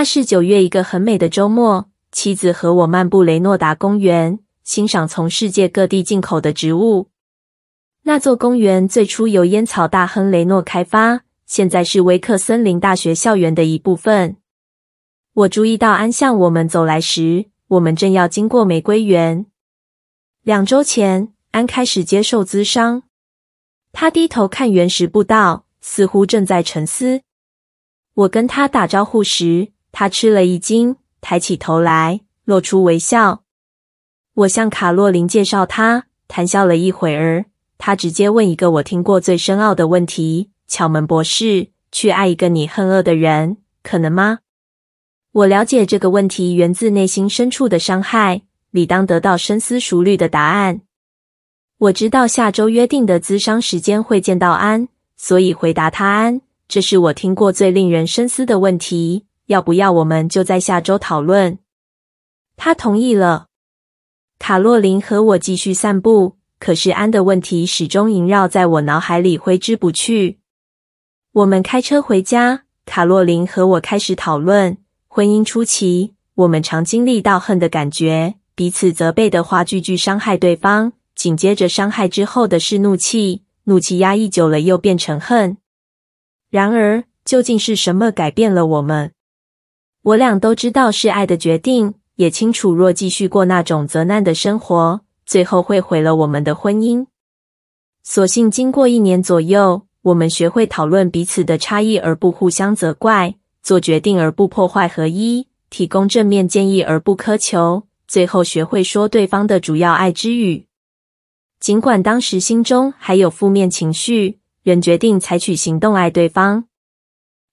那是九月一个很美的周末，妻子和我漫步雷诺达公园，欣赏从世界各地进口的植物。那座公园最初由烟草大亨雷诺开发，现在是威克森林大学校园的一部分。我注意到安向我们走来时，我们正要经过玫瑰园。两周前，安开始接受咨商。他低头看原石步道，似乎正在沉思。我跟他打招呼时，他吃了一惊，抬起头来，露出微笑。我向卡洛琳介绍他，谈笑了一会儿。他直接问一个我听过最深奥的问题：“巧门博士，去爱一个你恨恶的人，可能吗？”我了解这个问题源自内心深处的伤害，理当得到深思熟虑的答案。我知道下周约定的咨商时间会见到安，所以回答他安。这是我听过最令人深思的问题，要不要我们就在下周讨论？他同意了。卡洛琳和我继续散步，可是安的问题始终萦绕在我脑海里，挥之不去。我们开车回家，卡洛琳和我开始讨论婚姻初期，我们常经历到恨的感觉，彼此责备的话句句伤害对方，紧接着伤害之后的是怒气，怒气压抑久了又变成恨。然而，究竟是什么改变了我们？我俩都知道是爱的决定，也清楚若继续过那种责难的生活，最后会毁了我们的婚姻。所幸经过一年左右，我们学会讨论彼此的差异而不互相责怪，做决定而不破坏合一，提供正面建议而不苛求，最后学会说对方的主要爱之语。尽管当时心中还有负面情绪。仍决定采取行动爱对方。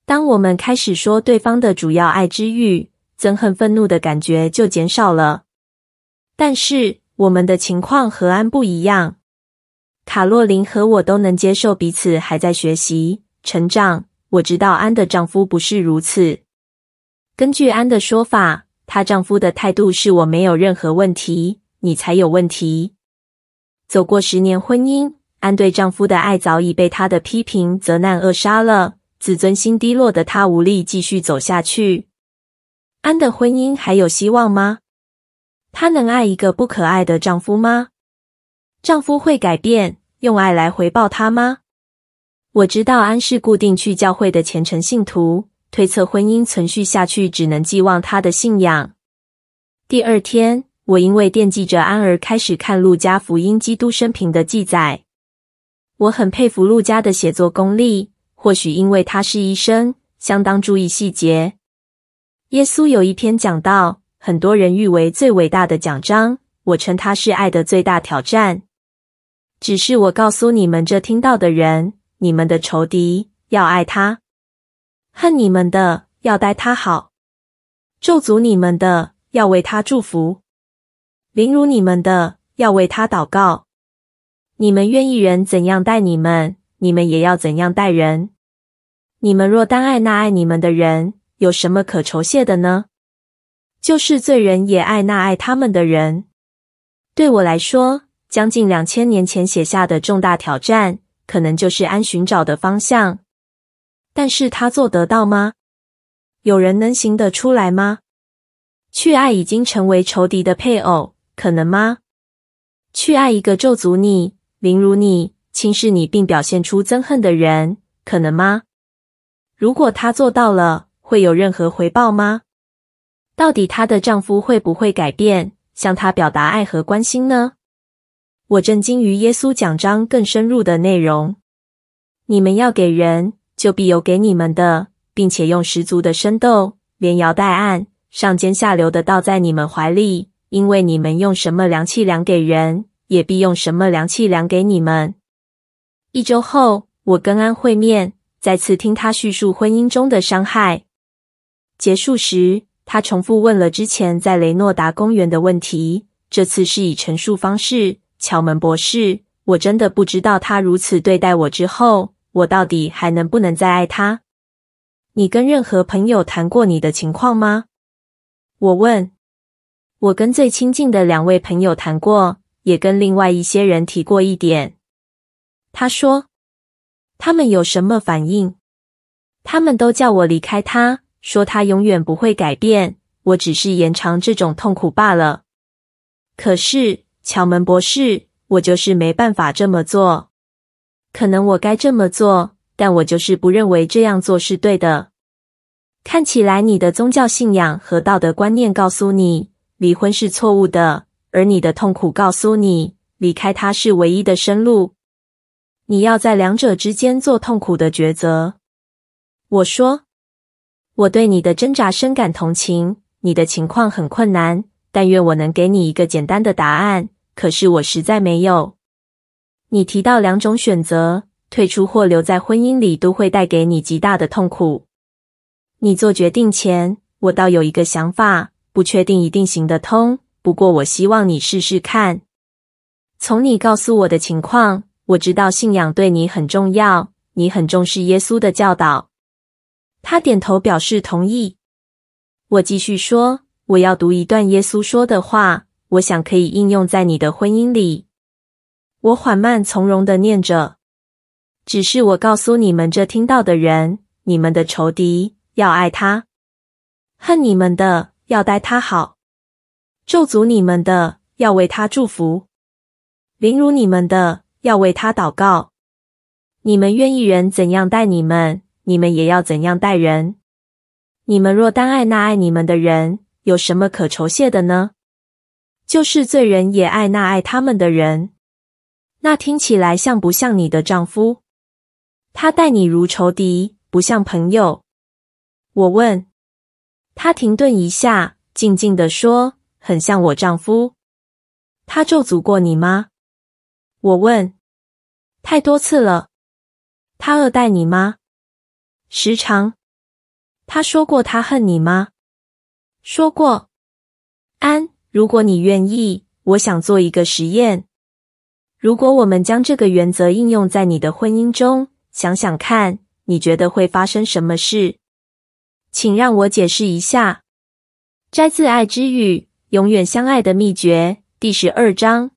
当我们开始说对方的主要爱之欲，憎恨、愤怒的感觉就减少了。但是我们的情况和安不一样。卡洛琳和我都能接受彼此还在学习成长。我知道安的丈夫不是如此。根据安的说法，她丈夫的态度是我没有任何问题，你才有问题。走过十年婚姻。安对丈夫的爱早已被他的批评、责难扼杀了，自尊心低落的她无力继续走下去。安的婚姻还有希望吗？她能爱一个不可爱的丈夫吗？丈夫会改变，用爱来回报她吗？我知道安是固定去教会的虔诚信徒，推测婚姻存续下去只能寄望她的信仰。第二天，我因为惦记着安而开始看路加福音基督生平的记载。我很佩服路加的写作功力，或许因为他是医生，相当注意细节。耶稣有一篇讲道，很多人誉为最伟大的奖章，我称它是爱的最大挑战。只是我告诉你们这听到的人，你们的仇敌要爱他，恨你们的要待他好，咒诅你们的要为他祝福，凌辱你们的要为他祷告。你们愿意人怎样待你们，你们也要怎样待人。你们若单爱那爱你们的人，有什么可酬谢的呢？就是罪人也爱那爱他们的人。对我来说，将近两千年前写下的重大挑战，可能就是安寻找的方向。但是他做得到吗？有人能行得出来吗？去爱已经成为仇敌的配偶，可能吗？去爱一个咒诅你。凌辱你、轻视你并表现出憎恨的人，可能吗？如果她做到了，会有任何回报吗？到底她的丈夫会不会改变，向她表达爱和关心呢？我震惊于耶稣讲章更深入的内容。你们要给人，就必有给你们的，并且用十足的升斗，连摇带按，上尖下流的倒在你们怀里，因为你们用什么量器量给人，也必用什么量器量给你们。一周后，我跟安会面，再次听他叙述婚姻中的伤害。结束时，他重复问了之前在雷诺达公园的问题，这次是以陈述方式。乔门博士，我真的不知道他如此对待我之后，我到底还能不能再爱他？你跟任何朋友谈过你的情况吗？我问。我跟最亲近的两位朋友谈过。也跟另外一些人提过一点。他说：“他们有什么反应？他们都叫我离开他，说他永远不会改变，我只是延长这种痛苦罢了。可是，乔门博士，我就是没办法这么做。可能我该这么做，但我就是不认为这样做是对的。看起来你的宗教信仰和道德观念告诉你离婚是错误的，而你的痛苦告诉你离开他是唯一的生路。你要在两者之间做痛苦的抉择。我说，我对你的挣扎深感同情，你的情况很困难，但愿我能给你一个简单的答案。可是我实在没有。你提到两种选择，退出或留在婚姻里，都会带给你极大的痛苦。你做决定前，我倒有一个想法，不确定一定行得通。不过我希望你试试看。从你告诉我的情况，我知道信仰对你很重要，你很重视耶稣的教导。他点头表示同意。我继续说，我要读一段耶稣说的话，我想可以应用在你的婚姻里。我缓慢从容地念着：“只是我告诉你们这听到的人，你们的仇敌要爱他，恨你们的要待他好，咒诅你们的要为他祝福，凌辱你们的要为他祷告。你们愿意人怎样待你们，你们也要怎样待人。你们若单爱那爱你们的人，有什么可酬谢的呢？就是罪人也爱那爱他们的人。”那听起来像不像你的丈夫？他待你如仇敌，不像朋友。我问。他停顿一下，静静地说：“很像我丈夫。”他咒诅过你吗？我问。太多次了。他恶待你吗？时常。他说过他恨你吗？说过。安，如果你愿意，我想做一个实验。如果我们将这个原则应用在你的婚姻中，想想看，你觉得会发生什么事？请让我解释一下。摘自《爱之语：永远相爱的秘诀》第十二章。